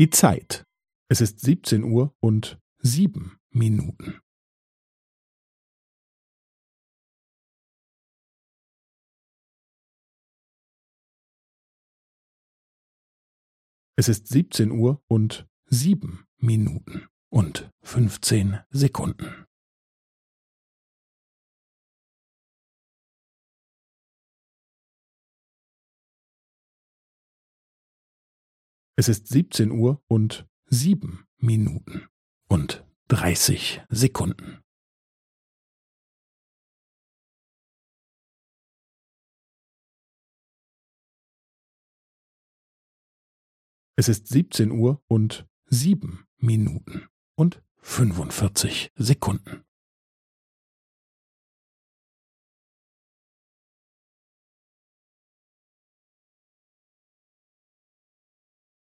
Die Zeit. Es ist siebzehn Uhr und sieben Minuten. Es ist siebzehn Uhr und sieben Minuten und fünfzehn Sekunden. Es ist siebzehn Uhr und sieben Minuten und dreißig Sekunden. Es ist siebzehn Uhr und sieben Minuten und fünfundvierzig Sekunden.